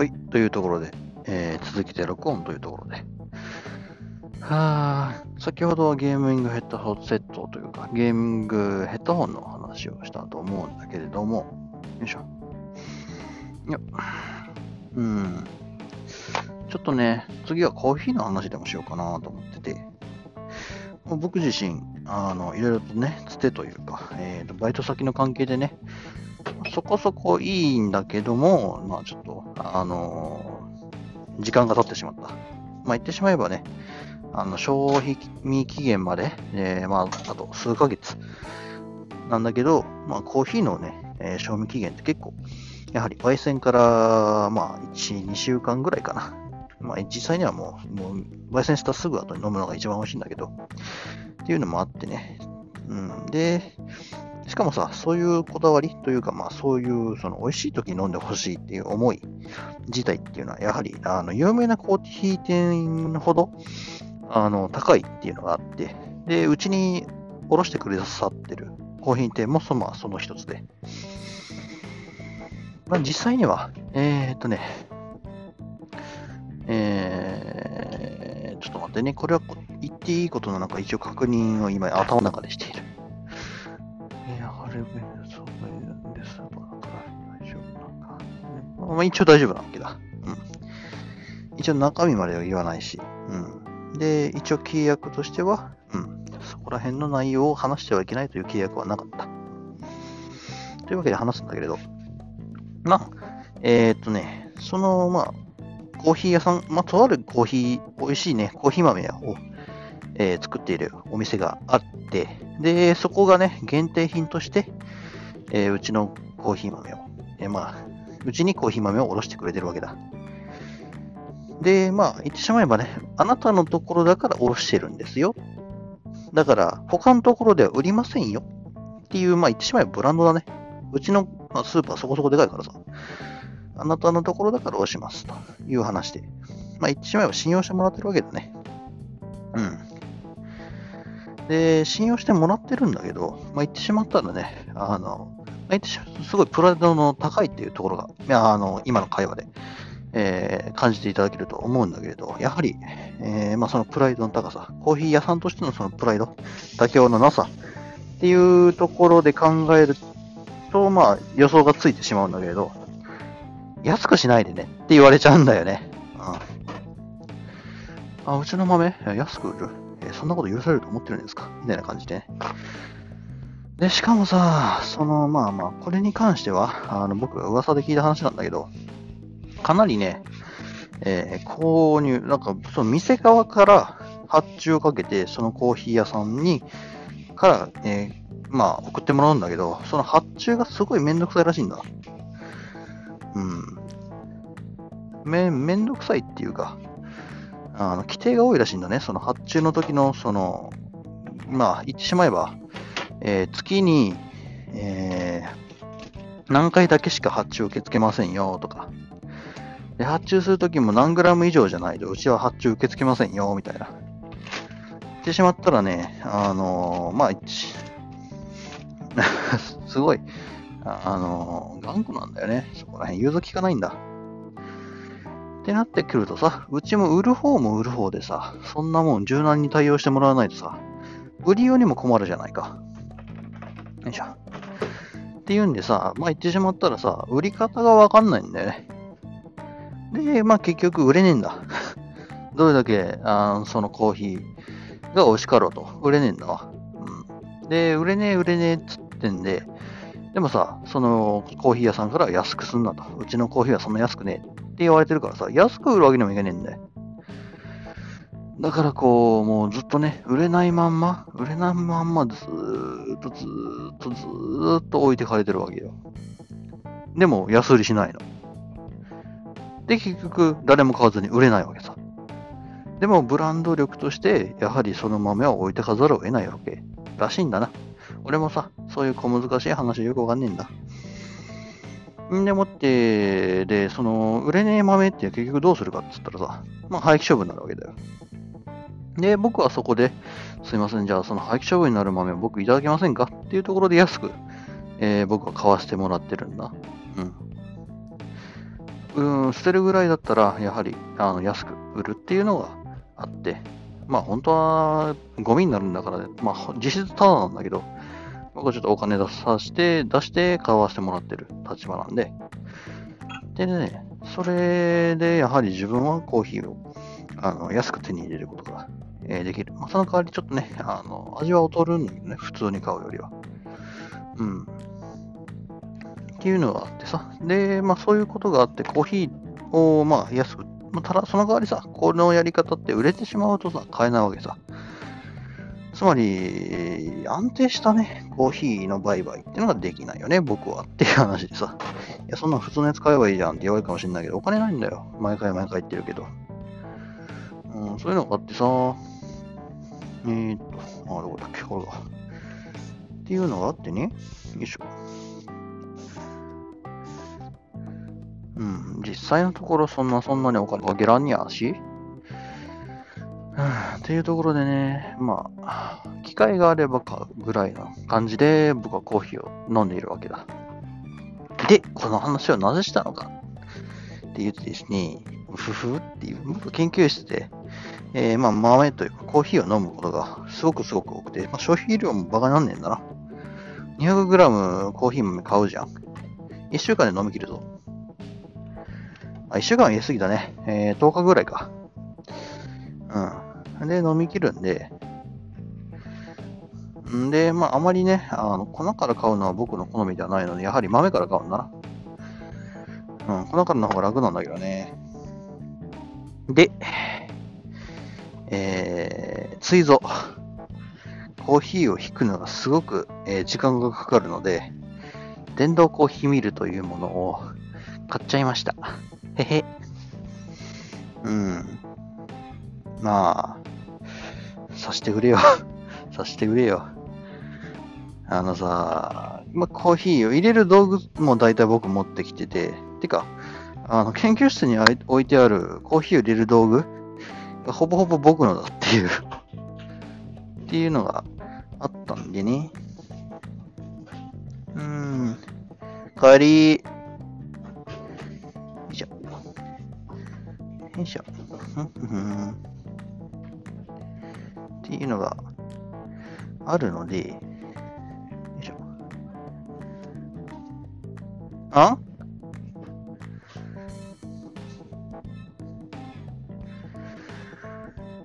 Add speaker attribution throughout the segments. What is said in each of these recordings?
Speaker 1: はい、というところで、えー、続けて録音というところで。はあ、先ほどはゲーミングヘッドホンセットというか、ゲーミングヘッドホンの話をしたと思うんだけれども、よいしょ。いや、うん。ちょっとね、次はコーヒーの話でもしようかなと思ってて、僕自身、あの、いろいろとね、つてというか、えーと、バイト先の関係でね、そこそこいいんだけども、まあちょっと、あのー、時間が経ってしまった。まあ言ってしまえばね、あの、消費期限まで、えー、まあ、あと数ヶ月なんだけど、まあコーヒーのね、えー、賞味期限って結構、やはり焙煎から、まあ1、2週間ぐらいかな。まあ実際にはもう、もう焙煎したすぐ後に飲むのが一番美味しいんだけど、っていうのもあってね。うん。で、しかもさ、そういうこだわりというか、まあそういう、その美味しい時に飲んでほしいっていう思い自体っていうのは、やはり、あの、有名なコーヒー店ほど、あの、高いっていうのがあって、で、うちにおろしてくださってるコーヒー店もその、まあ、その一つで。まあ実際には、えー、っとね、えー、ちょっと待ってね、これは言っていいことなのか一応確認を今頭の中でしている。そうなんです大丈夫なんか。まあ、一応大丈夫なわけだ。うん。一応中身までは言わないし。うん。で、一応契約としては、うん。そこら辺の内容を話してはいけないという契約はなかった。というわけで話すんだけれど。まあ、えー、っとね、その、まあ、コーヒー屋さん、まあ、とあるコーヒー、美味しいね、コーヒー豆を、えー、作っているお店があって、で、そこがね、限定品として、えー、うちのコーヒー豆を、えー、まあ、うちにコーヒー豆をおろしてくれてるわけだ。で、まあ、言ってしまえばね、あなたのところだからおろしてるんですよ。だから、他のところでは売りませんよ。っていう、まあ、言ってしまえばブランドだね。うちの、まあ、スーパーそこそこでかいからさ。あなたのところだからおろします。という話で。まあ、言ってしまえば信用してもらってるわけだね。うん。で、信用してもらってるんだけど、まあ、言ってしまったらね、あの、まあ、言ってしすごいプライドの高いっていうところが、いやあの今の会話で、えー、感じていただけると思うんだけれど、やはり、えー、まあ、そのプライドの高さ、コーヒー屋さんとしてのそのプライド、妥協のなさっていうところで考えると、まあ、予想がついてしまうんだけれど、安くしないでねって言われちゃうんだよね。うん、あ、うちの豆？安く売る。えそんなこと許されると思ってるんですか？みたいな感じで。で、しかもさ、その、まあまあ、これに関しては、あの、僕が噂で聞いた話なんだけど、かなりね、えー、購入、なんか、その店側から発注をかけて、そのコーヒー屋さんに、から、えー、まあ、送ってもらうんだけど、その発注がすごいめんどくさいらしいんだ。うん。め、めんどくさいっていうか、あの規定が多いらしいんだね。その発注の時の、その、まあ、言ってしまえば、えー、月に、えー、何回だけしか発注受け付けませんよとか。で、発注するときも何グラム以上じゃないと、うちは発注受け付けませんよ、みたいな。言ってしまったらね、あのー、まあ、すごい、あのー、頑固なんだよね。そこら辺、融通聞かないんだ。ってなってくるとさ、うちも売る方も売る方でさ、そんなもん柔軟に対応してもらわないとさ、売り用にも困るじゃないか。よいしょ。っていうんでさ、まあ言ってしまったらさ、売り方がわかんないんだよね。で、まあ結局売れねえんだ。どれだけあそのコーヒーが美味しかろうと、売れねえんだわ。うん、で、売れねえ売れねえっつってんで、でもさ、そのコーヒー屋さんから安くすんなと。うちのコーヒーはそんな安くねえ言われてるからさ、安く売るわけにもいけねえんだよ。だからこう、もうずっとね、売れないまんま、売れないまんまずーっとずーっとずーっと置いてかれてるわけよ。でも安売りしないの。で、結局誰も買わずに売れないわけさ。でもブランド力として、やはりその豆は置いてかざるを得ないわけらしいんだな。俺もさ、そういう小難しい話よくわかんねえんだ。でもって、で、その、売れねえ豆って結局どうするかって言ったらさ、まあ廃棄処分になるわけだよ。で、僕はそこで、すいません、じゃあその廃棄処分になる豆を僕いただけませんか？っていうところで安く、えー、僕は買わせてもらってるんだ。うん。うん、捨てるぐらいだったら、やはりあの安く売るっていうのがあって、まあ本当はゴミになるんだから、まあ実質タダなんだけど、僕はちょっとお金出さして、出して買わせてもらってる立場なんで。でね、それでやはり自分はコーヒーをあの安く手に入れることが、えできる。まあ、その代わりちょっとね、あの味は劣るんだけどね、普通に買うよりは。うん。っていうのがあってさ。で、まあそういうことがあって、コーヒーをまあ安く、まあ、ただその代わりさ、このやり方って売れてしまうとさ、買えないわけさ。つまり、安定したね、コーヒーの売買っていうのができないよね、僕はっていう話でさ。いや、そんな普通のやつ買えばいいじゃんって言われるかもしれないけど、お金ないんだよ。毎回毎回言ってるけど。うん、そういうのがあってさ、えー、っと、あ、どこだっけ、これが。っていうのがあってね、よいしょ。うん、実際のところそんなそんなにお金かけらんにゃし、うんっていうところでね、まあ、機会があれば買うぐらいの感じで僕はコーヒーを飲んでいるわけだ。で、この話をなぜしたのかって言ってですね、ふふっていう、僕研究室で、えーまあ豆というかコーヒーを飲むことがすごくすごく多くて、まあ、消費量もバカになんねえんだな。200g コーヒー豆買うじゃん。1週間で飲み切るぞ。あ、1週間は言い過ぎだね。えー、10日ぐらいか。うん。で、飲み切るんで、んで、まあ、あまりね、あの、粉から買うのは僕の好みではないので、やはり豆から買うんだな。うん、粉からの方が楽なんだけどね。で、えー、追蔵。コーヒーを引くのがすごく、えー時間がかかるので、電動コーヒーミルというものを買っちゃいました。へへ。うん。まあ、さしてくれよ。さしてくれよ。あのさ、まあ、コーヒーを入れる道具も大体僕持ってきてて、てか、あの、研究室にあい置いてあるコーヒーを入れる道具がほぼほぼ僕のだっていう、っていうのがあったんでね。うーん。帰り。よいしょ。よいしょ。っていうのがあるので、あ？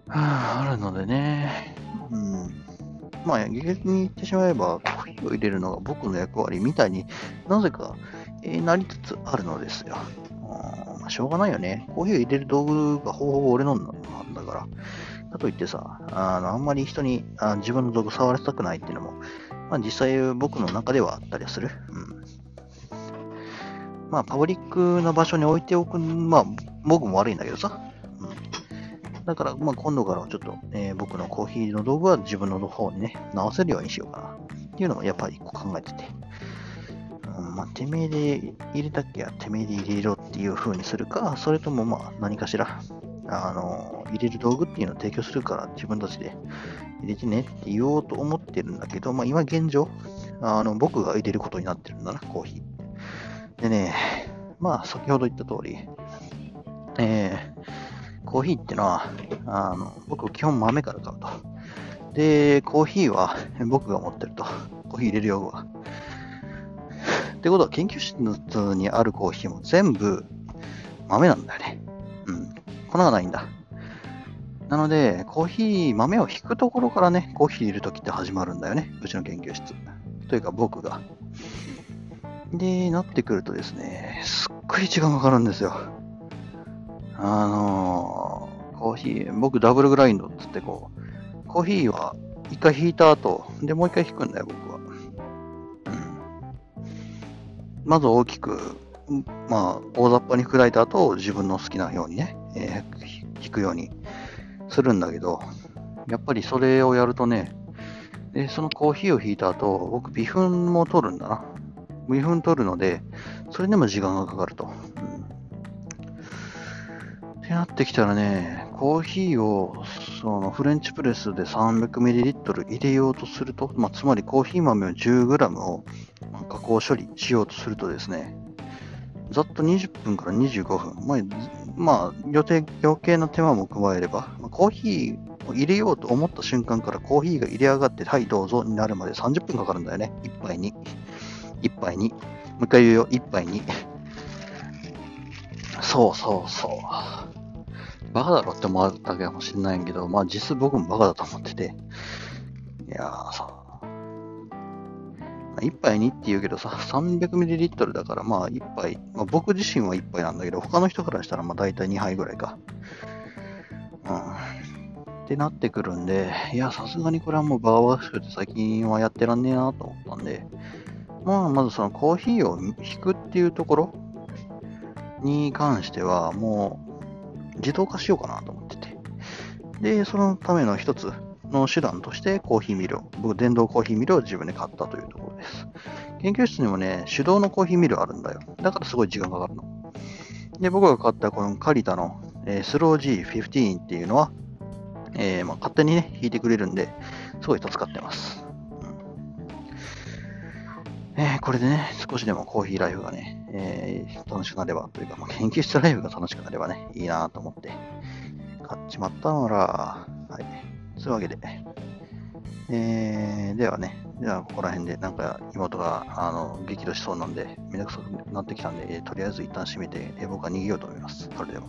Speaker 1: はあ、あるのでね。うん。まあ、逆に言ってしまえば、コーヒーを入れるのが僕の役割みたいになぜか、えーなりつつあるのですよ。うんまあ、しょうがないよね。コーヒーを入れる道具がほぼほぼ俺のなんだから。かといってさ、あのあんまり人にあ自分の道具触らせたくないっていうのも、まあ、実際僕の中ではあったりはする。うん。まあ、パブリックな場所に置いておく、まあ、僕も悪いんだけどさ。うん。だから、まあ、今度からはちょっと、えー僕のコーヒーの道具は自分の方にね、直せるようにしようかな。っていうのもやっぱり一個考えてて。うん、まあ、てめえで入れたっけ？や、てめえで入れろっていう風にするか、それともまあ、何かしら、あの、入れる道具っていうのを提供するから自分たちで入れてねって言おうと思ってるんだけど、まあ今現状、あの、僕が入れることになってるんだな、コーヒー。でね、まあ先ほど言った通り、えー、コーヒーってのは、あの、僕基本豆から買うと。で、コーヒーは僕が持ってると。コーヒー入れる用具は。ってことは研究室にあるコーヒーも全部豆なんだよね。うん。粉がないんだ。なので、コーヒー、豆を引くところからね、コーヒー入れるときって始まるんだよね。うちの研究室。というか僕が。で、なってくるとですね、すっごい時間かかるんですよ。あのー、コーヒー、僕ダブルグラインドっつってこう、コーヒーは一回引いた後、で、もう一回引くんだよ、僕は。うん。まず大きく、まあ、大雑把に砕いた後、自分の好きなようにね、えー引くようにするんだけど、やっぱりそれをやるとね、で、そのコーヒーを引いた後、僕、微粉も取るんだな。微粉取るので、それでも時間がかかると。うんってなってきたらね、コーヒーをそのフレンチプレスで 300ml 入れようとすると、まあ、つまりコーヒー豆を 10g を加工処理しようとするとですね、ざっと20分から25分。まあ、まあ、予定、余計な手間も加えれば、まあ、コーヒーを入れようと思った瞬間からコーヒーが入れ上がって、はい、どうぞになるまで30分かかるんだよね。一杯に。一杯に。もう一回言うよ、一杯に。そうそうそう。バカだろって思われたかもしれないけど、まあ実質僕もバカだと思ってて。いやーさ、1杯にって言うけどさ、300ml だからまあ1杯、まあ、僕自身は1杯なんだけど、他の人からしたらまあ大体2杯ぐらいか。うん。ってなってくるんで、いや、さすがにこれはもうバーバーシュって最近はやってらんねえなと思ったんで、まあまずそのコーヒーを引くっていうところに関してはもう自動化しようかなと思ってて。で、そのための一つの手段としてコーヒーミルを、僕電動コーヒーミルを自分で買ったというところです。研究室にもね、手動のコーヒーミルあるんだよ。だからすごい時間かかるの。で、僕が買ったこのカリタの、えー、スロー G15 っていうのは、えー、まあ、勝手にね、引いてくれるんで、すごい助かってます。えー、これでね、少しでもコーヒーライフがね、えー、楽しくなればというか、まあ、研究室ライフが楽しくなればね、いいなと思って買っちまったのら、はい。そういうわけで、えー、ではね、ではここら辺でなんか妹があの激怒しそうなんで、めんどくさくなってきたんで、とりあえず一旦閉めて、え僕は逃げようと思います。それでは。